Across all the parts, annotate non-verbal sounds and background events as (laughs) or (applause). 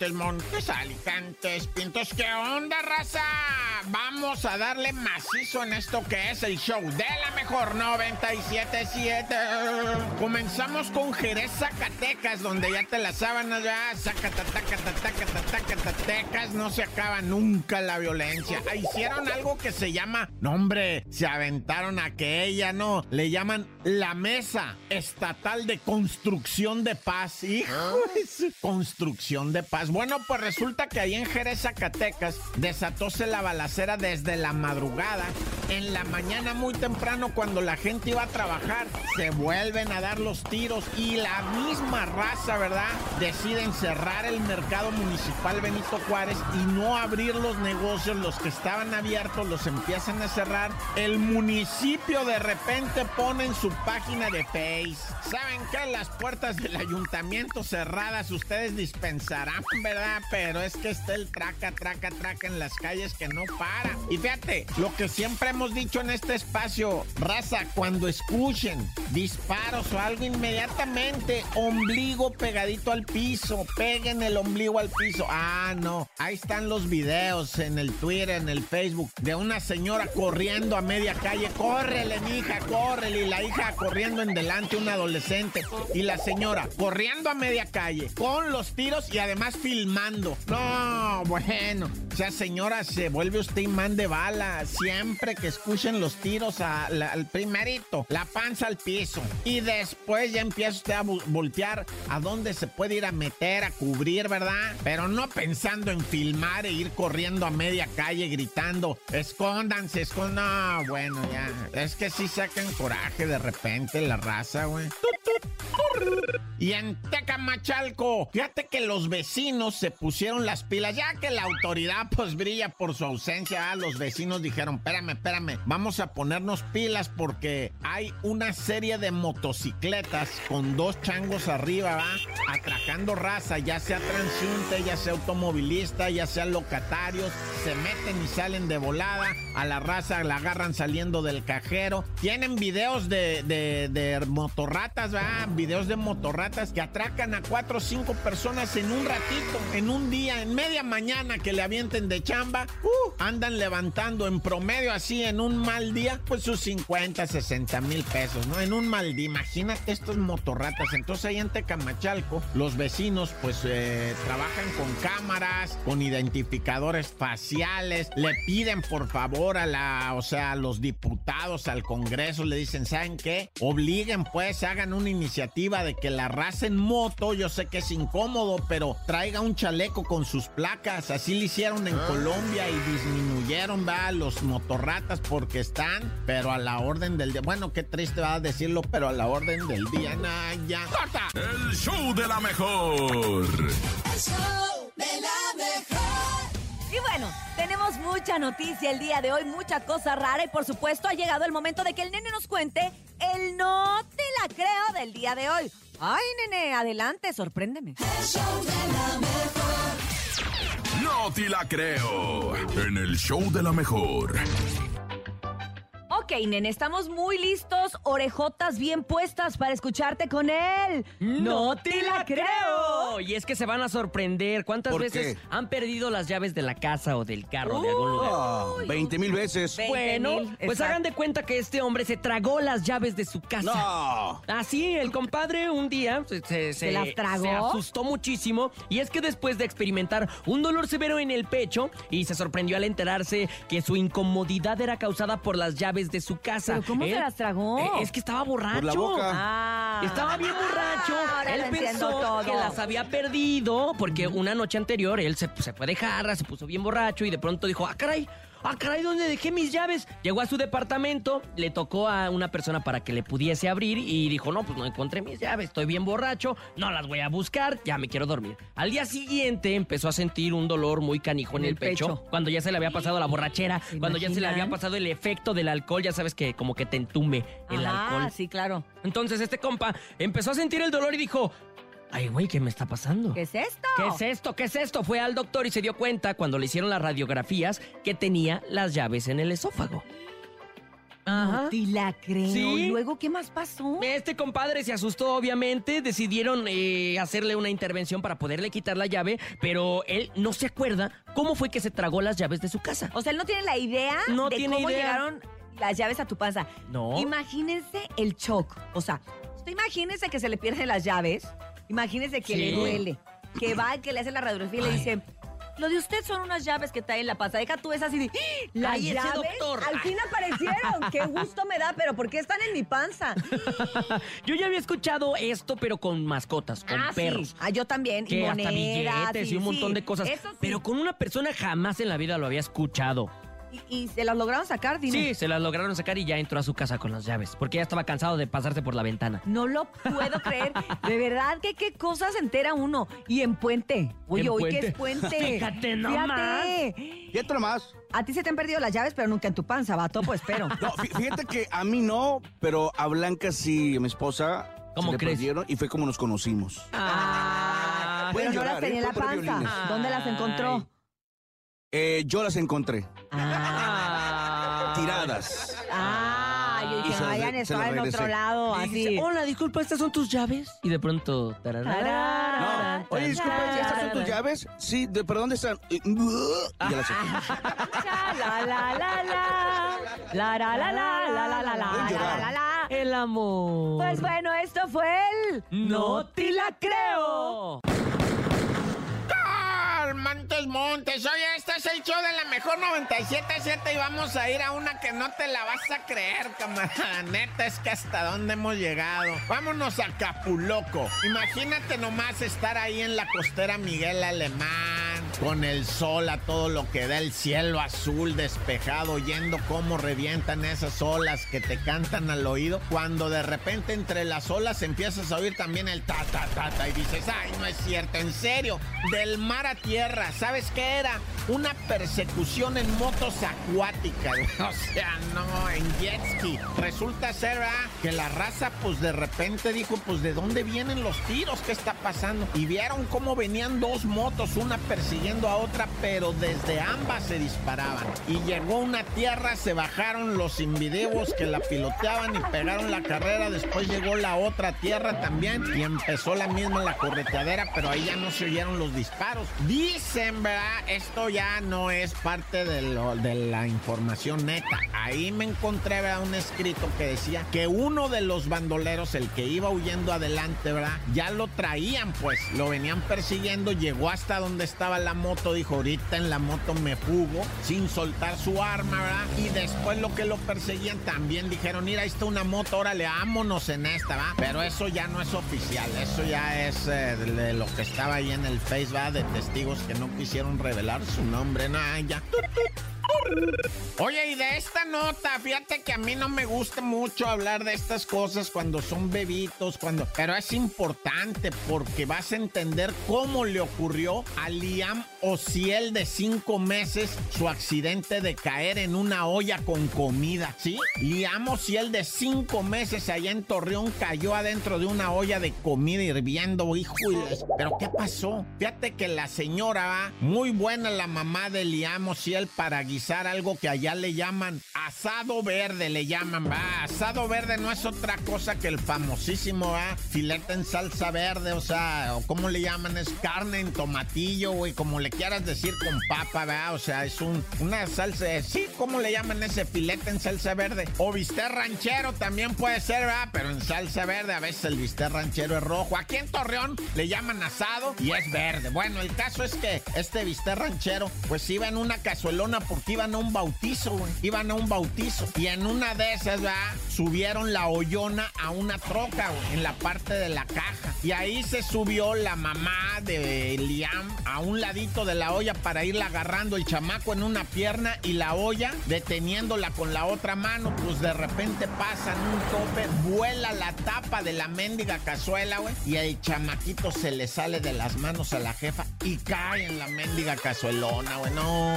Montes, Montes, Alicantes, Pintos, ¿qué onda, raza? Vamos a darle macizo en esto que es el show de la mejor 977. Comenzamos con Jerez, Zacatecas, donde ya te las sábanas ya, Zacatecas, no se acaba nunca la violencia. Ah, Hicieron algo que se llama, no hombre, se aventaron a que ella no, le llaman la Mesa Estatal de Construcción de Paz. Hijo construcción de paz. Bueno, pues resulta que ahí en Jerez, Zacatecas, desatóse la balacera desde la madrugada. En la mañana muy temprano, cuando la gente iba a trabajar, se vuelven a dar los tiros y la misma raza, ¿verdad? Deciden cerrar el mercado municipal Benito Juárez y no abrir los negocios, los que estaban abiertos los empiezan a cerrar. El municipio de repente pone en su página de Face. ¿Saben qué? Las puertas del ayuntamiento cerradas, ustedes dispensarán, ¿verdad? Pero es que está el traca, traca, traca en las calles que no para. Y fíjate, lo que siempre hemos dicho en este espacio, raza, cuando escuchen disparos o algo, inmediatamente ombligo pegadito al piso, peguen el ombligo al piso. Ah, no, ahí están los videos en el Twitter, en el Facebook, de una señora corriendo a media calle. Córrele, mija, córrele. Y la hija corriendo en delante, un adolescente. Y la señora corriendo a media calle, con los tiros y además filmando. No, bueno. O sea, señora, se vuelve usted imán de bala. Siempre que escuchen los tiros al primerito, la panza al piso. Y después ya empieza usted a voltear a dónde se puede ir a meter, a cubrir, ¿verdad? Pero no pensando en filmar e ir corriendo a media calle gritando, escóndanse, escóndanse. No, bueno, ya. Es que sí sacan coraje de repente la raza, güey. Y en Tecamachalco, fíjate que los vecinos se pusieron las pilas, ya que la autoridad pues brilla por su ausencia, ah, los vecinos dijeron, espérame, espérame, vamos a ponernos pilas porque hay una serie de motocicletas con dos changos arriba, va, atracando raza, ya sea transiente, ya sea automovilista, ya sea locatarios, se meten y salen de volada, a la raza la agarran saliendo del cajero, tienen videos de, de, de motorratas, va, videos de motorratas que atracan a cuatro o cinco personas en un ratito, en un día, en media mañana que le avienten de chamba, uh, andan levantando en promedio así en un mal día, pues sus 50, 60 mil pesos, ¿no? En un mal día, imagínate estos motorratas. Entonces ahí en Tecamachalco, los vecinos pues eh, trabajan con cámaras, con identificadores faciales, le piden por favor a la, o sea, a los diputados, al Congreso, le dicen, ¿saben qué? Obliguen pues, hagan una iniciativa de que la raza en moto, yo sé que es incómodo, pero traiga un chaleco con sus placas. Así lo hicieron en Colombia y disminuyeron, va, los motorratas porque están, pero a la orden del día. Bueno, qué triste va a decirlo, pero a la orden del día, nah, ya. ¡Corta! El show de la mejor. El show de la mejor. Y bueno, tenemos mucha noticia el día de hoy, mucha cosa rara y por supuesto ha llegado el momento de que el nene nos cuente el no te la creo del día de hoy. Ay, nene, adelante, sorpréndeme. El show de la mejor. No te la creo. En el show de la mejor. Ok, nene, estamos muy listos, orejotas bien puestas para escucharte con él. ¡No te la creo! Y es que se van a sorprender. ¿Cuántas ¿Por veces qué? han perdido las llaves de la casa o del carro de algún lugar? Ah, 20 mil veces. Ve- Bueno, 20,000, pues exacto. hagan de cuenta que este hombre se tragó las llaves de su casa. No. Así, el compadre un día se, se- ¿Se las tragó? se asustó muchísimo y es que después de experimentar un dolor severo en el pecho y se sorprendió al enterarse que su incomodidad era causada por las llaves de su casa. ¿Pero cómo se las tragó? Eh, es que estaba borracho. Por la boca. Ah. Estaba bien borracho. Ahora él pensó todo. que las había perdido porque una noche anterior él se, se fue de jarra, se puso bien borracho y de pronto dijo, ah, caray. Ah, caray, ¿dónde dejé mis llaves? Llegó a su departamento, le tocó a una persona para que le pudiese abrir y dijo, no, pues no encontré mis llaves, estoy bien borracho, no las voy a buscar, ya me quiero dormir. Al día siguiente empezó a sentir un dolor muy canijo en, el pecho, pecho. cuando ya se le había pasado la borrachera, ¿Se cuando ya se le había pasado el efecto del alcohol, ya sabes que como que te entume el Ajá, alcohol. sí, claro. Entonces este compa empezó a sentir el dolor y dijo, ay güey, ¿qué me está pasando? ¿Qué es esto? ¿Qué es esto? ¿Qué es esto? Fue al doctor y se dio cuenta cuando le hicieron las radiografías que tenía las llaves en el esófago. Ajá. No te la creo. Sí. ¿Y luego qué más pasó? Este compadre se asustó, obviamente. Decidieron eh, hacerle una intervención para poderle quitar la llave, pero él no se acuerda cómo fue que se tragó las llaves de su casa. O sea, él no tiene la idea No de tiene cómo idea. llegaron las llaves a tu panza. No. Imagínense el shock. O sea, usted imagínese que se le pierden las llaves. Imagínese que Sí. le duele. Que va y que le hace la radiografía y le dice... Lo de usted son unas llaves que trae en la panza. Deja tú esa así de... ¡Ah! ¿Las Ay, ese doctor. Al fin (laughs) aparecieron. Qué gusto me da, pero ¿por qué están en mi panza? (laughs) Yo ya había escuchado esto, pero con mascotas, con ah, perros. sí. Ah, yo también. Que y hasta monedas. billetes y un montón sí. de cosas. Pero con una persona jamás en la vida lo había escuchado. ¿Y, y se las lograron sacar, dime? Sí, se las lograron sacar y ya entró a su casa con las llaves, porque ya estaba cansado de pasarse por la ventana. No lo puedo (laughs) creer. De verdad que qué cosas se entera uno. Y en puente. Oye, ¿En hoy puente? que es puente. (laughs) Fíjate nomás. Fíjate. Y otro nomás. A ti se te han perdido las llaves, pero nunca en tu panza, vato, pues espero. (laughs) No, fí- fíjate que a mí no, pero a Blanca sí, mi esposa. ¿Cómo se le crees? perdieron y fue como nos conocimos. Ah, pero no las llorar, ¿eh? tenía en la panza. ¿Dónde las encontró? Eh, yo las encontré. Ah. Tiradas. Ah, yo Y dije, vayan re- a se estar las en otro lado, dice, así. Hola, disculpa, ¿estas son tus llaves? Y de pronto... tararara, No. Oye, disculpa, ¿estas son tus llaves? Sí, de, ¿pero dónde están? Y, ya las (laughs) La, la, la, la. La, la, la, la, la, la, la, la, la, la, la. El amor. Pues bueno, esto fue el... no te la creo. Montes, Montes. Oye, el de la mejor 97.7 y vamos a ir a una que no te la vas a creer, camarada. (laughs) Neta, es que hasta dónde hemos llegado. Vámonos a Capuloco. Imagínate nomás estar ahí en la costera Miguel Alemán, con el sol a todo lo que da, el cielo azul despejado, oyendo cómo revientan esas olas que te cantan al oído. Cuando de repente entre las olas empiezas a oír también el ta, ta, ta, ta, y dices, ay, no es cierto, en serio, del mar a tierra, ¿sabes qué era? Una persecución en motos acuáticas, (laughs) o sea, no, en jet ski. Resulta ser, ¿verdad? Que la raza, pues de repente dijo, pues de dónde vienen los tiros, ¿qué está pasando? Y vieron cómo venían dos motos, una persiguiendo a otra, pero desde ambas se disparaban. Y llegó una tierra, se bajaron los invidivos que la piloteaban y pegaron la carrera. Después llegó la otra tierra también y empezó la misma la correteadera, pero ahí ya no se oyeron los disparos. Dicen, ¿verdad? Esto ya no es parte de, lo- de la información neta. Ahí me encontré, ¿verdad? Un escrito que decía que uno de los bandoleros, el que iba huyendo adelante, ¿verdad? Ya lo traían, pues. Lo venían persiguiendo, llegó hasta donde estaba la moto, dijo, ahorita en la moto me fugo, sin soltar su arma, ¿verdad? Y después lo que lo perseguían también dijeron, mira, ahí está una moto, órale, vámonos en esta, ¿va? Pero eso ya no es oficial, eso ya es eh, de, lo que estaba ahí en el Face, ¿va? De testigos que no quisieron revelar su nombre, no, ya. Oye, y de esta nota, fíjate que a mí no me gusta mucho hablar de estas cosas cuando son bebitos, cuando. Pero es importante porque vas a entender cómo le ocurrió a Liam Ociel de cinco meses su accidente de caer en una olla con comida, ¿sí? Liam Ociel de cinco meses allá en Torreón cayó adentro de una olla de comida hirviendo, hijo. Pero ¿qué pasó? Fíjate que la señora va muy buena, la mamá de Liam Ociel, para guisar algo que allá le llaman asado verde, le llaman, va. Asado verde no es otra cosa que el famosísimo, va. Filete en salsa verde, o sea, o como le llaman, es carne en tomatillo, güey, como le quieras decir con papa, va. O sea, es un, una salsa, sí, ¿cómo le llaman ese filete en salsa verde? O bistec ranchero también puede ser, va, pero en salsa verde, a veces el bistec ranchero es rojo. Aquí en Torreón le llaman asado y es verde. Bueno, el caso es que este bistec ranchero, pues iba en una cazuelona porque iban a un bautizo, güey. Iban a un bautizo. Y en una de esas, va, subieron la hoyona a una troca, güey, en la parte de la caja. Y ahí se subió la mamá de Liam a un ladito de la olla para irla agarrando el chamaco en una pierna y la olla deteniéndola con la otra mano. Pues de repente pasan un tope, vuela la tapa de la mendiga cazuela, güey. Y el chamaquito se le sale de las manos a la jefa y cae en la mendiga cazuelona, güey. No,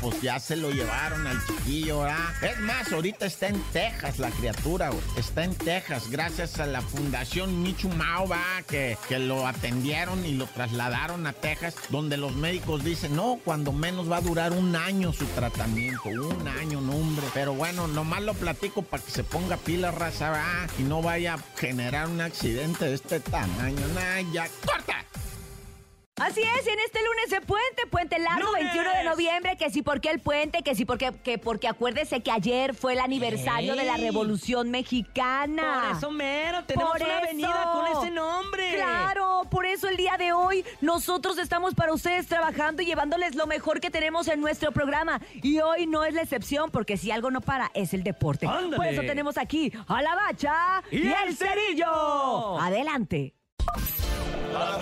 pues ya se lo llevaron al chiquillo, ¿verdad? Es más, ahorita está en Texas la criatura, güey. Está en Texas, gracias a la Fundación Michu Mao, ¿va? Que, que lo atendieron y lo trasladaron a Texas, donde los médicos dicen, no, cuando menos va a durar un año su tratamiento. Un año, no, hombre. Pero bueno, nomás lo platico para que se ponga pila raza, ¿va? Y no vaya a generar un accidente de este tamaño. Nah, ya, ¡corta! Así es, y en este lunes de puente, puente largo, ¡Lunes! 21 de noviembre, que sí, porque el puente, que sí, porque, que porque acuérdese que ayer fue el aniversario de la. Revolución Mexicana. Por eso mero, tenemos Por una eso. avenida con ese nombre. Claro, por eso el día de hoy nosotros estamos para ustedes trabajando y llevándoles lo mejor que tenemos en nuestro programa. Y hoy no es la excepción, porque si algo no para, es el deporte. ¡Ándale! Por eso tenemos aquí a la bacha ¡Y el cerillo! Adelante. ¡La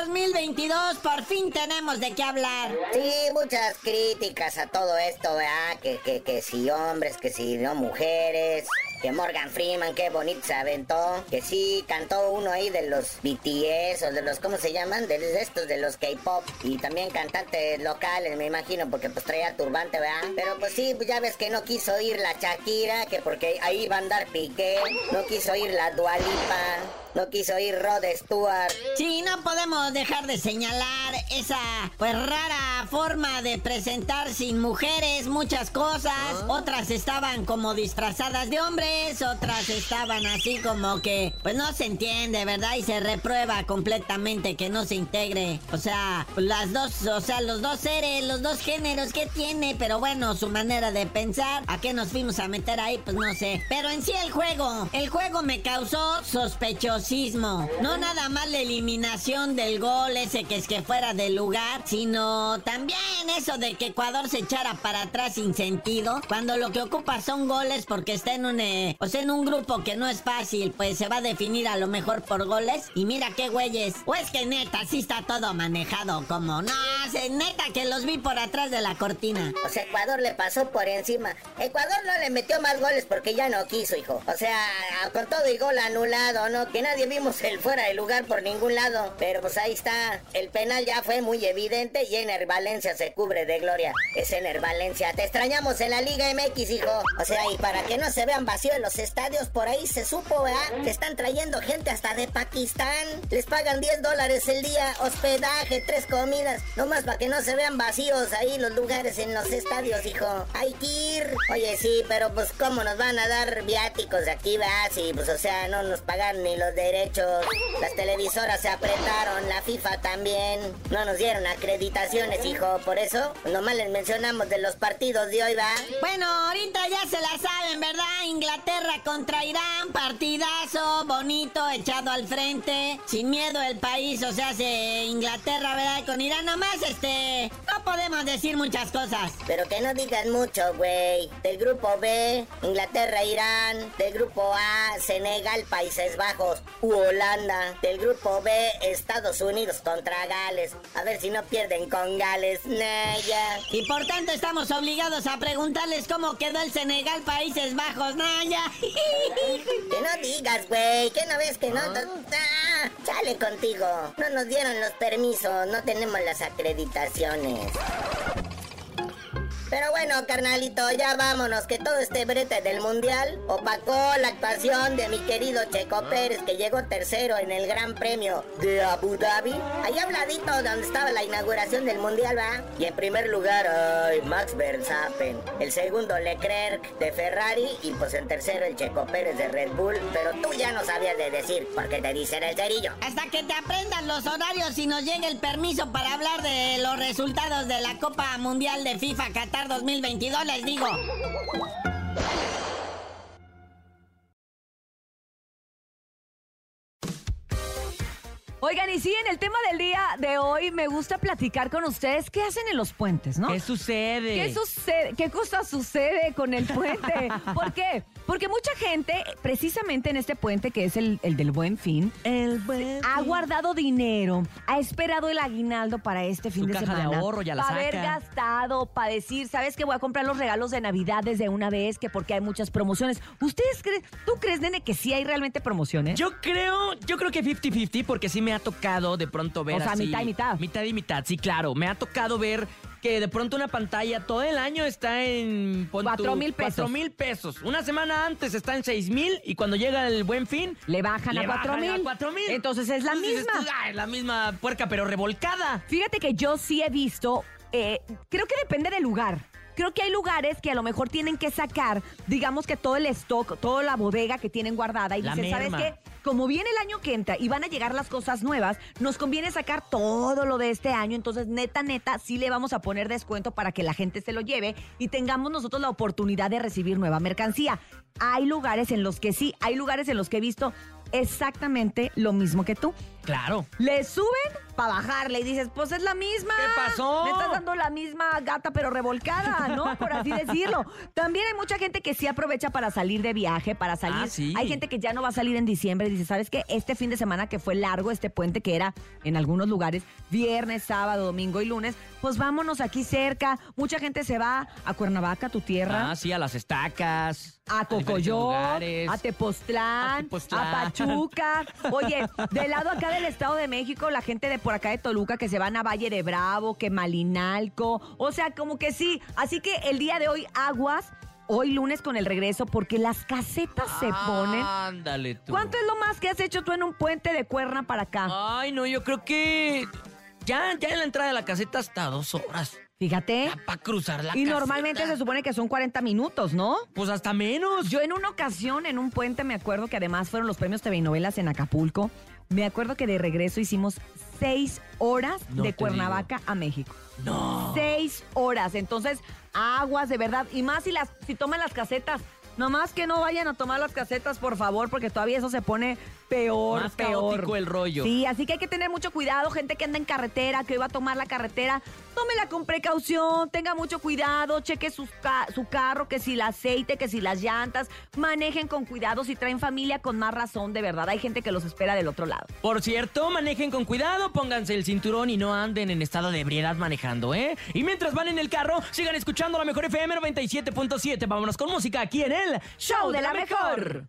2022, por fin tenemos de qué hablar. Sí, muchas críticas a todo esto, ¿verdad? Que, que, que si hombres, que si no mujeres. Que Morgan Freeman, qué bonito se aventó. Que sí, cantó uno ahí de los BTS o de los, ¿cómo se llaman? De estos, de los K-pop. Y también cantantes locales, me imagino, porque pues traía turbante, ¿verdad? Pero pues sí, ya ves que no quiso ir la Shakira, que porque ahí va a andar Piqué. No quiso ir la Dualipa. No quiso ir Rod Stewart. Sí, no podemos dejar de señalar esa pues rara forma de presentar sin mujeres muchas cosas. Otras estaban como disfrazadas de hombres, otras estaban así como que pues no se entiende, ¿verdad? Y se reprueba completamente que no se integre. O sea, las dos, o sea, los dos seres, los dos géneros que tiene, pero bueno, su manera de pensar, ¿a qué nos fuimos a meter ahí? Pues no sé. Pero en sí el juego, el juego me causó No nada más la eliminación del gol ese que es que fuera del lugar, sino también eso de que Ecuador se echara para atrás sin sentido, cuando lo que ocupa son goles porque está en un, eh, o sea, en un grupo que no es fácil, pues se va a definir a lo mejor por goles. Y mira qué güeyes. O es que neta, sí está todo manejado como, no, se- neta que los vi por atrás de la cortina. O sea, Ecuador le pasó por encima. Ecuador no le metió más goles porque ya no quiso, hijo. O sea, con todo y gol anulado, ¿no? Que nadie vimos el fuera de lugar por ningún lado. Pero pues ahí está. El penal ya fue muy evidente y Ener Valencia se cubre de gloria. Es Ener Valencia. Te extrañamos en la Liga MX, hijo. O sea, y para que no se vean vacíos los estadios, por ahí se supo, ¿verdad? Que están trayendo gente hasta de Pakistán. Les pagan 10 dólares el día, hospedaje, tres comidas. Nomás para que no se vean vacíos ahí los lugares en los estadios, hijo. Hay que ir. Oye, sí, pero pues cómo nos van a dar viáticos de aquí, ¿verdad? Sí, pues o sea, no nos pagan ni los Las televisoras se apretaron, la FIFA también. No nos dieron acreditaciones, hijo. Por eso, nomás les mencionamos de los partidos de hoy, ¿va? Bueno, ahorita ya se la saben, ¿verdad? Inglaterra contra Irán, bonito, echado al frente, sin miedo el país, o sea, se Inglaterra, ¿verdad? Con Irán nomás, este, no podemos decir muchas cosas. Pero que no digan mucho, güey. Del grupo B, Inglaterra, Irán. Del grupo A, Senegal, Países Bajos u Holanda. Del grupo B, Estados Unidos contra Gales. A ver si no pierden con Gales. Naya. Y por tanto estamos obligados a preguntarles cómo quedó el Senegal, Países Bajos, Naya. (laughs) No digas, güey. Que no ves que no. Ah, sale contigo. No nos dieron los permisos. No tenemos las acreditaciones. Pero bueno, carnalito, ya vámonos, que todo este brete del mundial opacó la actuación de mi querido Checo Pérez, que llegó tercero en el Gran Premio de Abu Dhabi. Ahí habladito donde estaba la inauguración del mundial, ¿va? Y en primer lugar, ay, Max Verstappen. El segundo, Leclerc de Ferrari. Y pues en tercero, el Checo Pérez de Red Bull. Pero tú ya no sabías de decir, porque te dicen el cerillo. Hasta que te aprendan los horarios y nos llegue el permiso para hablar de los resultados de la Copa Mundial de FIFA Qatar 2022, les digo. Oigan, y sí, en el tema del día de hoy me gusta platicar con ustedes qué hacen en los puentes, ¿no? ¿Qué sucede? ¿Qué sucede? ¿Qué cosa sucede con el puente? (laughs) ¿Por qué? Porque mucha gente, precisamente en este puente que es el, el del buen fin, El buen ha guardado dinero, ha esperado el aguinaldo para este fin Su de caja de semana. ahorro ya la Para haber gastado, para decir, ¿sabes que Voy a comprar los regalos de Navidad desde una vez, que porque hay muchas promociones. ¿Ustedes creen, tú crees, nene, que sí hay realmente promociones? Yo creo, yo creo que 50-50 porque sí me ha tocado de pronto ver O sea, así- mitad y mitad. Mitad y mitad, sí, claro. Me ha tocado ver que de pronto una pantalla todo el año está en... pon Cuatro tú, mil pesos. cuatro mil pesos. Una semana antes está en seis mil y cuando llega el buen fin... Le bajan le a cuatro bajan mil. a cuatro mil. Entonces es la Entonces dices misma. tú, "Ay, la misma puerca, pero revolcada. Fíjate que yo sí he visto, eh, creo que depende del lugar. Creo que hay lugares que a lo mejor tienen que sacar, digamos que todo el stock, toda la bodega que tienen guardada y La dicen, ¿sabes qué? Como viene el año que entra y van a llegar las cosas nuevas, nos conviene sacar todo lo de este año. Entonces, neta, neta, sí le vamos a poner descuento para que la gente se lo lleve y tengamos nosotros la oportunidad de recibir nueva mercancía. Hay lugares en los que sí, hay lugares en los que he visto exactamente lo mismo que tú. Claro. Le suben para bajarle y dices, pues es la misma. ¿Qué pasó? Me estás dando la misma gata pero revolcada, ¿no? (laughs) Por así decirlo. También hay mucha gente que sí aprovecha para salir de viaje, para salir. Ah, sí. Hay gente que ya no va a salir en diciembre y dice, ¿sabes qué? Este fin de semana que fue largo, este puente que era en algunos lugares, viernes, sábado, domingo y lunes, pues vámonos aquí cerca. Mucha gente se va a Cuernavaca, tu tierra. Ah, sí, a las estacas. A Cocoyó, lugares. a Tepoztlán, A a. Pachuca. Oye, del lado acá del Estado de México, la gente de por acá de Toluca que se van a Valle de Bravo, que Malinalco. O sea, como que sí. Así que el día de hoy, aguas. Hoy lunes con el regreso, porque las casetas se ponen. Ándale tú. ¿Cuánto es lo más que has hecho tú en un puente de cuerna para acá? Ay, no, yo creo que ya, ya en la entrada de la caseta hasta dos horas. Fíjate. Para cruzar la Y caseta. normalmente se supone que son 40 minutos, ¿no? Pues hasta menos. Yo en una ocasión, en un puente, me acuerdo que además fueron los premios TV y novelas en Acapulco. Me acuerdo que de regreso hicimos seis horas No de Cuernavaca a México. No. Seis horas. Entonces, aguas de verdad. Y más si las, si toman las casetas. Nomás que no vayan a tomar las casetas, por favor, porque todavía eso se pone peor, Más peor. caótico el rollo. Sí, así que hay que tener mucho cuidado. Gente que anda en carretera, que hoy va a tomar la carretera, tómela con precaución, tenga mucho cuidado, cheque sus ca- su carro, que si el aceite, que si las llantas, manejen con cuidado. Si traen familia, con más razón, de verdad. Hay gente que los espera del otro lado. Por cierto, manejen con cuidado, pónganse el cinturón y no anden en estado de ebriedad manejando, ¿eh? Y mientras van en el carro, sigan escuchando la mejor FM 97.7. Vámonos con música aquí en Show de la Mejor.